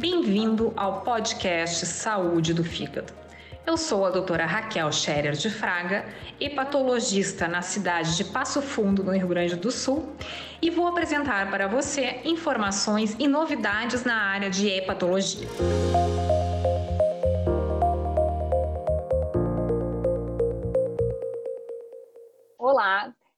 Bem-vindo ao podcast Saúde do Fígado. Eu sou a doutora Raquel Scherer de Fraga, hepatologista na cidade de Passo Fundo, no Rio Grande do Sul, e vou apresentar para você informações e novidades na área de hepatologia.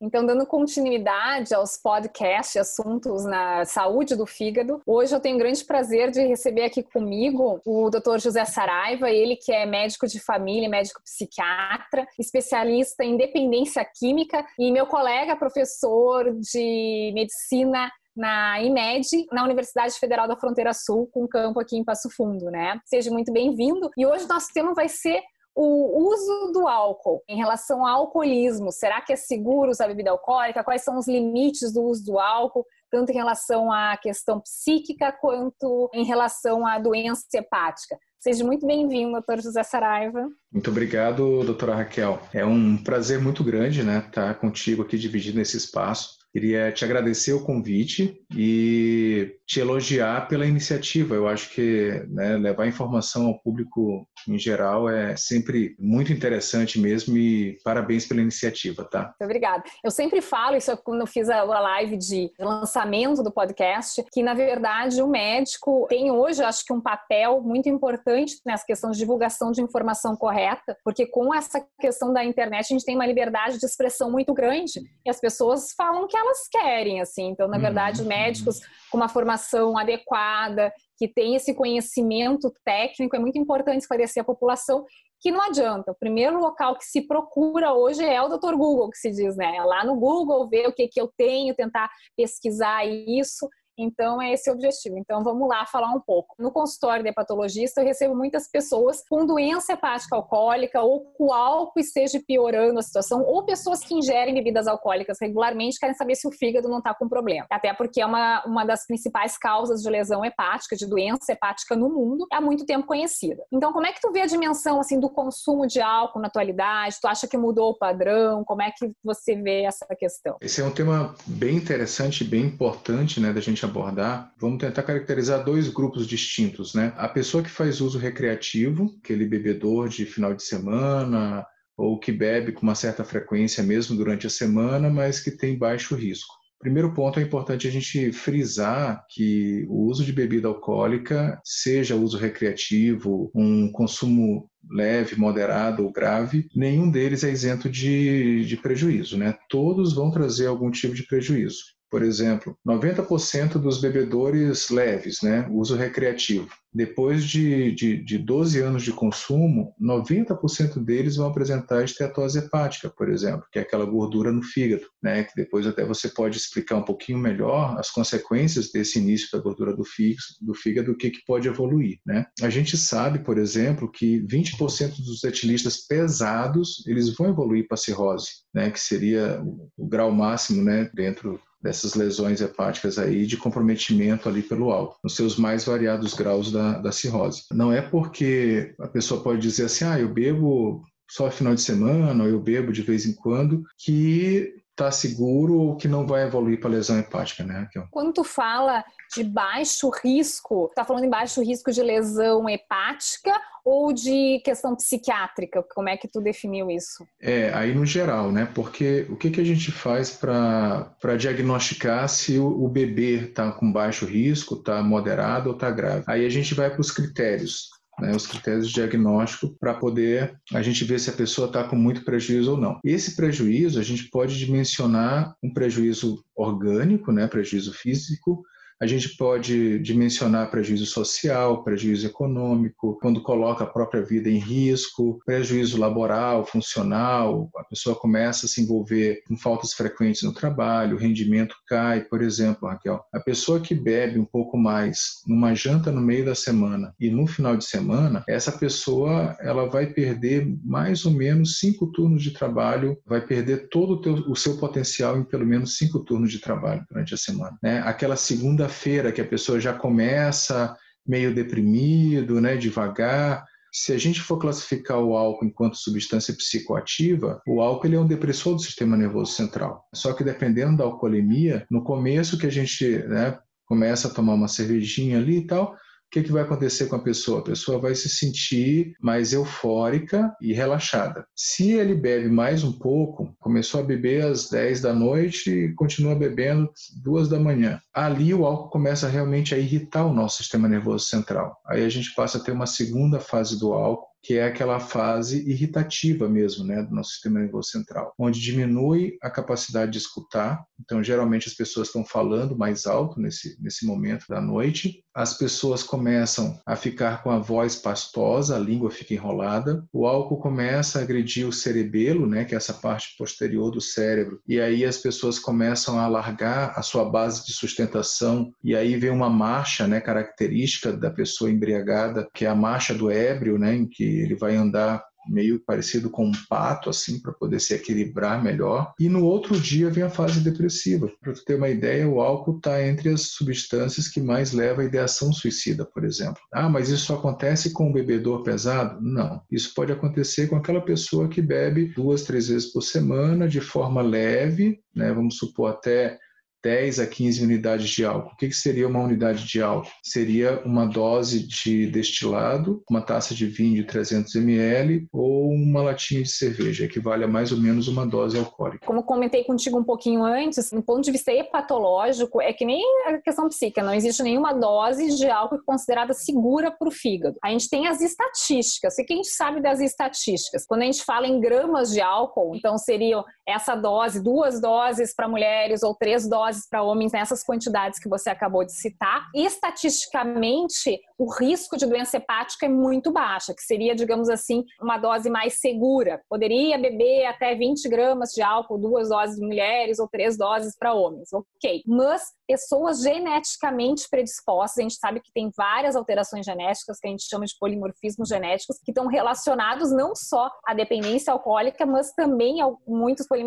Então, dando continuidade aos podcasts, assuntos na saúde do fígado, hoje eu tenho um grande prazer de receber aqui comigo o Dr. José Saraiva, ele que é médico de família, médico psiquiatra, especialista em dependência química e meu colega professor de medicina na IMED, na Universidade Federal da Fronteira Sul, com campo aqui em Passo Fundo, né? Seja muito bem-vindo. E hoje nosso tema vai ser o uso do álcool em relação ao alcoolismo. Será que é seguro usar bebida alcoólica? Quais são os limites do uso do álcool? Tanto em relação à questão psíquica quanto em relação à doença hepática. Seja muito bem-vindo, doutor José Saraiva. Muito obrigado, doutora Raquel. É um prazer muito grande né, estar contigo aqui dividindo esse espaço. Queria te agradecer o convite e te elogiar pela iniciativa. Eu acho que né, levar informação ao público em geral é sempre muito interessante mesmo e parabéns pela iniciativa, tá? Muito obrigada. Eu sempre falo isso quando eu fiz a live de lançamento do podcast, que na verdade o médico tem hoje, acho que um papel muito importante nessa questão de divulgação de informação correta, porque com essa questão da internet a gente tem uma liberdade de expressão muito grande e as pessoas falam que elas querem, assim. Então, na verdade, uhum. médicos com uma formação adequada, que tem esse conhecimento técnico, é muito importante esclarecer a população que não adianta. O primeiro local que se procura hoje é o Dr. Google, que se diz, né? É lá no Google, ver o que, que eu tenho, tentar pesquisar isso. Então, é esse o objetivo. Então, vamos lá falar um pouco. No consultório de hepatologista, eu recebo muitas pessoas com doença hepática alcoólica ou com álcool esteja piorando a situação, ou pessoas que ingerem bebidas alcoólicas regularmente querem saber se o fígado não está com problema. Até porque é uma, uma das principais causas de lesão hepática, de doença hepática no mundo, há muito tempo conhecida. Então, como é que tu vê a dimensão assim do consumo de álcool na atualidade? Tu acha que mudou o padrão? Como é que você vê essa questão? Esse é um tema bem interessante, bem importante, né, da gente abordar, vamos tentar caracterizar dois grupos distintos, né? A pessoa que faz uso recreativo, aquele bebedor de final de semana, ou que bebe com uma certa frequência mesmo durante a semana, mas que tem baixo risco. Primeiro ponto é importante a gente frisar que o uso de bebida alcoólica, seja uso recreativo, um consumo leve, moderado ou grave, nenhum deles é isento de, de prejuízo, né? Todos vão trazer algum tipo de prejuízo. Por exemplo, 90% dos bebedores leves, né, uso recreativo, depois de, de, de 12 anos de consumo, 90% deles vão apresentar esteatose hepática, por exemplo, que é aquela gordura no fígado, né, que depois até você pode explicar um pouquinho melhor as consequências desse início da gordura do fígado, do fígado o que, que pode evoluir. Né? A gente sabe, por exemplo, que 20% dos etilistas pesados eles vão evoluir para cirrose, né, que seria o, o grau máximo né, dentro dessas lesões hepáticas aí de comprometimento ali pelo álcool, nos seus mais variados graus da, da cirrose. Não é porque a pessoa pode dizer assim, ah, eu bebo só final de semana, ou eu bebo de vez em quando, que está seguro ou que não vai evoluir para lesão hepática, né, Raquel? Quando tu fala de baixo risco, tá falando em baixo risco de lesão hepática ou de questão psiquiátrica? Como é que tu definiu isso? É, aí no geral, né? Porque o que, que a gente faz para diagnosticar se o, o bebê está com baixo risco, está moderado ou está grave? Aí a gente vai para os critérios né, os critérios de diagnóstico para poder a gente ver se a pessoa está com muito prejuízo ou não. Esse prejuízo a gente pode dimensionar um prejuízo orgânico, né, prejuízo físico, a gente pode dimensionar prejuízo social, prejuízo econômico, quando coloca a própria vida em risco, prejuízo laboral, funcional, a pessoa começa a se envolver com faltas frequentes no trabalho, o rendimento cai, por exemplo, Raquel. A pessoa que bebe um pouco mais numa janta no meio da semana e no final de semana, essa pessoa ela vai perder mais ou menos cinco turnos de trabalho, vai perder todo o, teu, o seu potencial em pelo menos cinco turnos de trabalho durante a semana. Né? Aquela segunda segunda-feira que a pessoa já começa meio deprimido, né, devagar. Se a gente for classificar o álcool enquanto substância psicoativa, o álcool ele é um depressor do sistema nervoso central. Só que dependendo da alcoolemia, no começo que a gente né, começa a tomar uma cervejinha ali e tal, o que, que vai acontecer com a pessoa? A pessoa vai se sentir mais eufórica e relaxada. Se ele bebe mais um pouco, começou a beber às 10 da noite e continua bebendo duas da manhã, ali o álcool começa realmente a irritar o nosso sistema nervoso central. Aí a gente passa a ter uma segunda fase do álcool, que é aquela fase irritativa mesmo, né, do nosso sistema nervoso central, onde diminui a capacidade de escutar. Então, geralmente as pessoas estão falando mais alto nesse nesse momento da noite. As pessoas começam a ficar com a voz pastosa, a língua fica enrolada. O álcool começa a agredir o cerebelo, né, que é essa parte posterior do cérebro. E aí as pessoas começam a alargar a sua base de sustentação e aí vem uma marcha, né, característica da pessoa embriagada, que é a marcha do ébrio, né, em que ele vai andar meio parecido com um pato, assim, para poder se equilibrar melhor. E no outro dia vem a fase depressiva. Para ter uma ideia, o álcool está entre as substâncias que mais leva à ideação suicida, por exemplo. Ah, mas isso só acontece com o bebedor pesado? Não. Isso pode acontecer com aquela pessoa que bebe duas, três vezes por semana de forma leve, né? Vamos supor até 10 a 15 unidades de álcool. O que, seria uma unidade de álcool? Seria uma dose de destilado, uma taça de vinho de 300 ml ou uma latinha de cerveja, equivale a mais ou menos uma dose alcoólica. Como comentei contigo um pouquinho antes, do ponto de vista hepatológico, é que nem a questão psíquica, não existe nenhuma dose de álcool considerada segura para o fígado. A gente tem as estatísticas. O que a gente sabe das estatísticas? Quando a gente fala em gramas de álcool, então seriam essa dose, duas doses para mulheres ou três doses para homens nessas quantidades que você acabou de citar. Estatisticamente, o risco de doença hepática é muito baixa, que seria, digamos assim, uma dose mais segura. Poderia beber até 20 gramas de álcool, duas doses de mulheres ou três doses para homens. Ok. Mas pessoas geneticamente predispostas, a gente sabe que tem várias alterações genéticas que a gente chama de polimorfismos genéticos, que estão relacionados não só à dependência alcoólica, mas também a muitos polimorfismos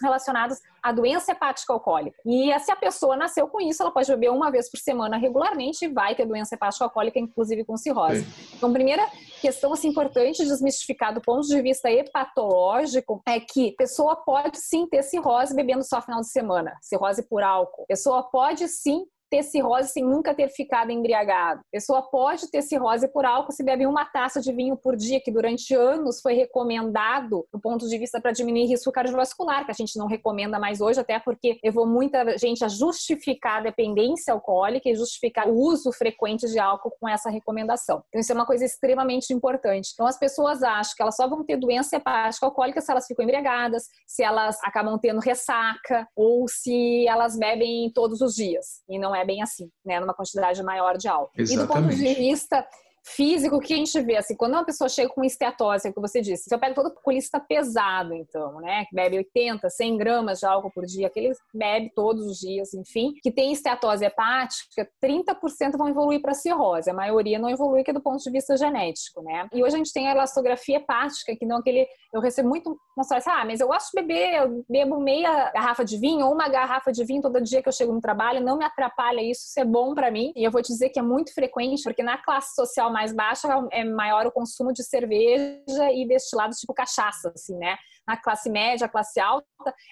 relacionados à doença hepática alcoólica. E se a pessoa nasceu com isso, ela pode beber uma vez por semana regularmente e vai ter doença hepática alcoólica, inclusive com cirrose. Sim. Então, primeira questão assim, importante de desmistificar do ponto de vista hepatológico é que a pessoa pode sim ter cirrose bebendo só final de semana, cirrose por álcool. A pessoa pode sim ter cirrose sem nunca ter ficado embriagado. A pessoa pode ter cirrose por álcool se bebe uma taça de vinho por dia, que durante anos foi recomendado do ponto de vista para diminuir risco cardiovascular, que a gente não recomenda mais hoje, até porque levou muita gente a justificar a dependência alcoólica e justificar o uso frequente de álcool com essa recomendação. Então, isso é uma coisa extremamente importante. Então, as pessoas acham que elas só vão ter doença hepática alcoólica se elas ficam embriagadas, se elas acabam tendo ressaca ou se elas bebem todos os dias. E não é bem assim, né? Numa quantidade maior de álcool. Exatamente. E do ponto de vista físico, que a gente vê? Assim, quando uma pessoa chega com esteatose, é o que você disse, se eu pego todo oculista pesado, então, né, que bebe 80, 100 gramas de álcool por dia, que ele bebe todos os dias, enfim, que tem esteatose hepática, 30% vão evoluir para cirrose, a maioria não evolui, que é do ponto de vista genético, né? E hoje a gente tem a elastografia hepática, que não aquele, eu recebo muito mostrar assim, ah, mas eu gosto de beber, eu bebo meia garrafa de vinho ou uma garrafa de vinho todo dia que eu chego no trabalho, não me atrapalha isso, isso é bom para mim, e eu vou te dizer que é muito frequente, porque na classe social mais baixa é maior o consumo de cerveja e destilados tipo cachaça, assim, né? Na classe média, classe alta,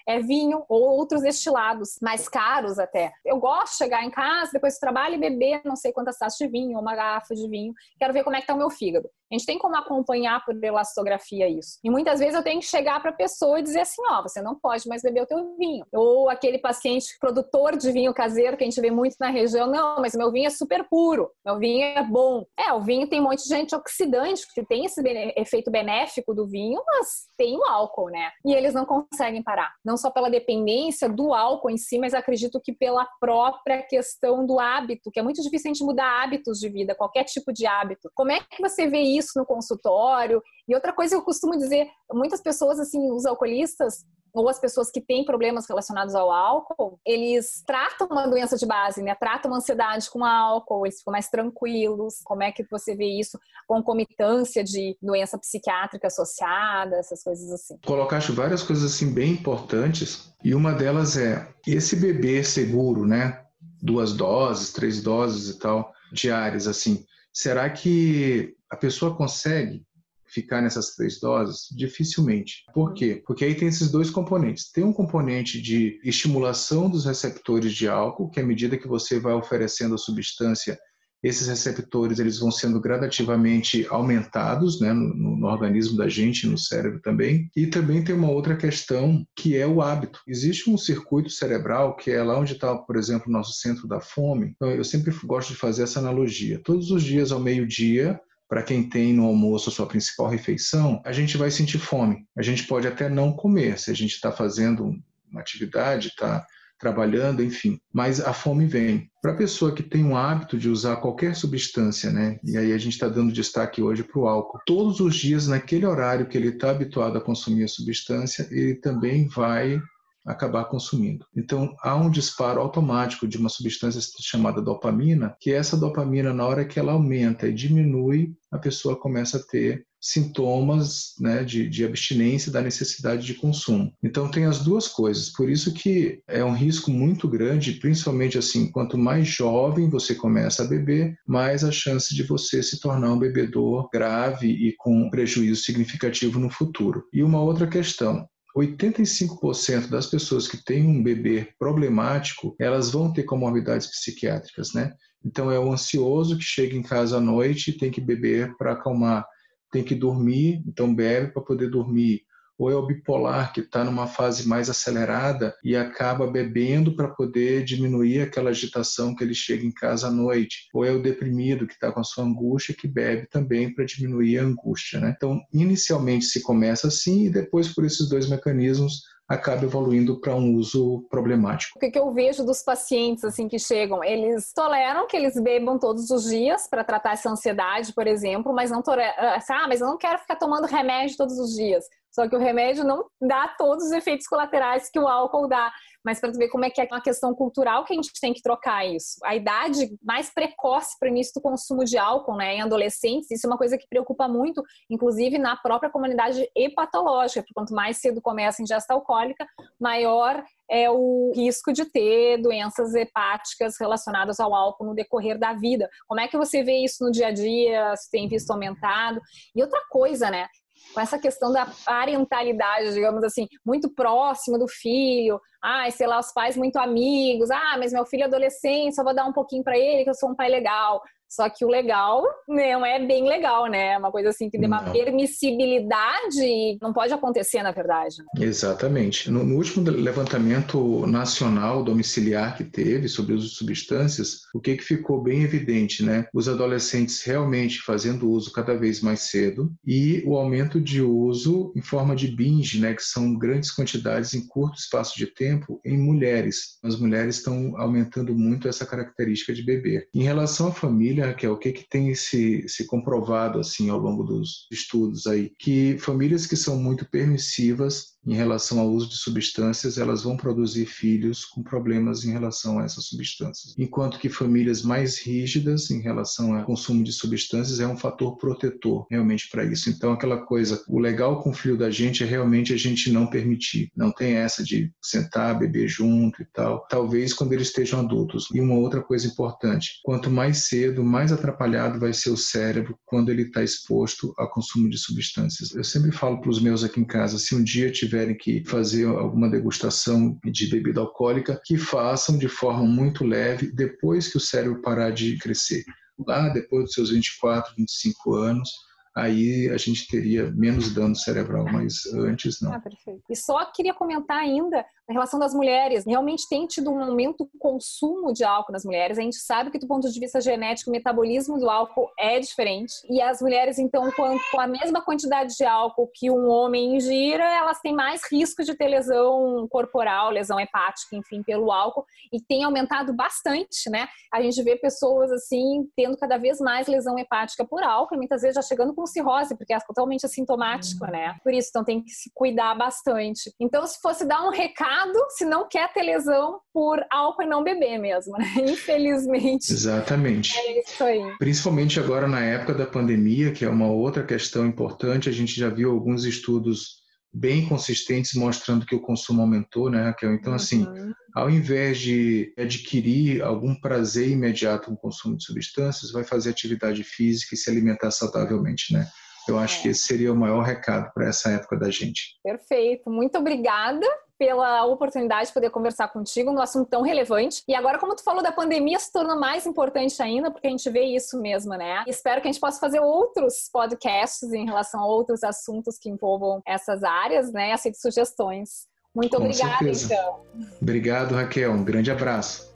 é vinho ou outros destilados, mais caros até. Eu gosto de chegar em casa, depois do trabalho e beber não sei quantas taças de vinho uma garrafa de vinho. Quero ver como é que tá o meu fígado. A gente tem como acompanhar por elastografia isso. E muitas vezes eu tenho que chegar para a pessoa e dizer assim, ó, oh, você não pode mais beber o teu vinho. Ou aquele paciente produtor de vinho caseiro que a gente vê muito na região, não, mas meu vinho é super puro, meu vinho é bom. É, o vinho tem um monte de antioxidante que tem esse efeito benéfico do vinho, mas tem o álcool, né? E eles não conseguem parar. Não só pela dependência do álcool em si, mas acredito que pela própria questão do hábito, que é muito difícil a gente mudar hábitos de vida, qualquer tipo de hábito. Como é que você vê isso no consultório? E outra coisa que eu costumo dizer, muitas pessoas, assim, os alcoolistas, ou as pessoas que têm problemas relacionados ao álcool, eles tratam uma doença de base, né? Tratam uma ansiedade com álcool, eles ficam mais tranquilos. Como é que você vê isso? Concomitância de doença psiquiátrica associada, essas coisas assim. Colocaste várias coisas assim bem importantes e uma delas é esse bebê seguro, né? Duas doses, três doses e tal, diárias, assim. Será que a pessoa consegue ficar nessas três doses? Dificilmente. Por quê? Porque aí tem esses dois componentes. Tem um componente de estimulação dos receptores de álcool, que à medida que você vai oferecendo a substância, esses receptores eles vão sendo gradativamente aumentados né, no, no, organismo da gente, no cérebro também. E também tem uma outra questão que é o hábito. Existe um circuito cerebral que é lá onde está, por exemplo, o nosso centro da fome. Então, eu sempre gosto de fazer essa analogia. Todos os dias ao meio-dia, para quem tem no almoço a sua principal refeição, a gente vai sentir fome. A gente pode até não comer, se a gente está fazendo uma atividade, está trabalhando, enfim. Mas a fome vem. Para a pessoa que tem um hábito de usar qualquer substância, né? E aí a gente está dando destaque hoje para o álcool. Todos os dias, naquele horário que ele está habituado a consumir a substância, ele também vai acabar consumindo. Então, há um disparo automático de uma substância chamada dopamina, que essa dopamina, na hora que ela aumenta e diminui, a pessoa começa a ter sintomas né, de, de abstinência da necessidade de consumo. Então tem as duas coisas. Por isso que é um risco muito grande, principalmente assim, quanto mais jovem você começa a beber, mais a chance de você se tornar um bebedor grave e com prejuízo significativo no futuro. E uma outra questão, 85% das pessoas que têm um bebê problemático, elas vão ter comorbidades psiquiátricas, né? Então é o ansioso que chega em casa à noite e tem que beber para acalmar tem que dormir, então bebe para poder dormir. Ou é o bipolar que está numa fase mais acelerada e acaba bebendo para poder diminuir aquela agitação que ele chega em casa à noite. Ou é o deprimido que está com a sua angústia que bebe também para diminuir a angústia. Né? Então, inicialmente se começa assim e depois por esses dois mecanismos acaba evoluindo para um uso problemático. O que, eu vejo dos pacientes assim que chegam, eles toleram que eles bebam todos os dias para tratar essa ansiedade, por exemplo, mas não toleram, ah, mas eu não quero ficar tomando remédio todos os dias. Só que o remédio não dá todos os efeitos colaterais que o álcool dá. Mas para ver como é que é uma questão cultural que a gente tem que trocar isso. A idade mais precoce para o início do consumo de álcool, né, em adolescentes, isso é uma coisa que preocupa muito, inclusive na própria comunidade hepatológica, porque quanto mais cedo começa a ingesta alcoólica, maior é o risco de ter doenças hepáticas relacionadas ao álcool no decorrer da vida. Como é que você vê isso no dia a dia? Se tem visto aumentado? E outra coisa, né? Com essa questão da parentalidade, digamos assim, muito próximo do filho, ah, sei lá, os pais muito amigos, ah, mas meu filho é adolescente, só vou dar um pouquinho para ele que eu sou um pai legal. Só que o legal não é bem legal, né? É uma coisa assim que tem uma permissibilidade não pode acontecer, na verdade. Exatamente. No, no, último levantamento nacional domiciliar que teve sobre o uso de substâncias, o que, que ficou bem evidente, né? Os adolescentes realmente fazendo uso cada vez mais cedo e o aumento de uso em forma de binge, né? Que são grandes quantidades em curto espaço de tempo em mulheres. As mulheres estão aumentando muito essa característica de beber. Em relação à família, Raquel, o que, que tem se, se comprovado assim ao longo dos estudos aí? Que famílias que são muito permissivas em relação ao uso de substâncias, elas vão produzir filhos com problemas em relação a essas substâncias. Enquanto que famílias mais rígidas em relação ao consumo de substâncias é um fator protetor realmente para isso. Então, aquela coisa, o legal com o filho da gente é realmente a gente não permitir. Não tem essa de sentar, beber junto e tal. Talvez quando eles estejam adultos. E uma outra coisa importante, quanto mais cedo, mais atrapalhado vai ser o cérebro quando ele está exposto ao consumo de substâncias. Eu sempre falo para os meus aqui em casa, se um dia tiver tiverem que fazer alguma degustação de bebida alcoólica, que façam de forma muito leve depois que o cérebro parar de crescer. Lá depois dos seus 24, 25 anos, aí a gente teria menos dano cerebral, mas antes não. Ah, perfeito. E só queria comentar ainda na relação das mulheres. Realmente tem tido um aumento do consumo de álcool nas mulheres. A gente sabe que do ponto de vista genético, o metabolismo do álcool é diferente. E as mulheres, então, com a mesma quantidade de álcool que um homem ingira, elas têm mais risco de ter lesão corporal, lesão hepática, enfim, pelo álcool. E tem aumentado bastante, né? A gente vê pessoas, assim, tendo cada vez mais lesão hepática por álcool, e muitas vezes já chegando com com cirrose, porque é totalmente assintomático, né? Por isso, então tem que se cuidar bastante. Então, se fosse dar um recado, se não quer ter lesão por álcool e não beber mesmo, né? Infelizmente. Exatamente. É isso aí. Principalmente agora na época da pandemia, que é uma outra questão importante, a gente já viu alguns estudos bem consistentes mostrando que o consumo aumentou, né, Raquel? Então, assim, uhum. ao invés de adquirir algum prazer imediato com o consumo de substâncias, vai fazer atividade física e se alimentar saudavelmente, né? Eu acho é. que esse seria o maior recado para essa época da gente. Perfeito. Muito obrigada pela oportunidade de poder conversar contigo num assunto tão relevante. E agora, como tu falou da pandemia, se torna mais importante ainda, porque a gente vê isso mesmo, né? Espero que a gente possa fazer outros podcasts em relação a outros assuntos que envolvam essas áreas, né? Aceito sugestões. Muito Com obrigada, certeza. então. Obrigado, Raquel. Um grande abraço.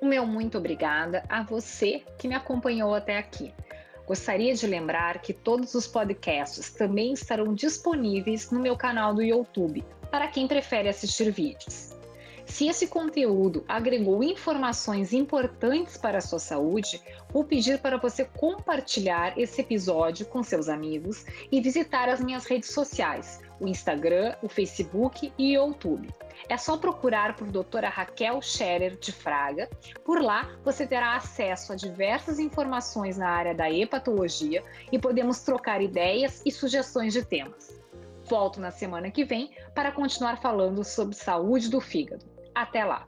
O meu muito obrigada a você que me acompanhou até aqui. Gostaria de lembrar que todos os podcasts também estarão disponíveis no meu canal do YouTube, para quem prefere assistir vídeos. Se esse conteúdo agregou informações importantes para a sua saúde, vou pedir para você compartilhar esse episódio com seus amigos e visitar as minhas redes sociais, o Instagram, o Facebook e o YouTube. É só procurar por doutora Raquel Scherer de Fraga. Por lá, você terá acesso a diversas informações na área da hepatologia e podemos trocar ideias e sugestões de temas. Volto na semana que vem para continuar falando sobre saúde do fígado. Até lá!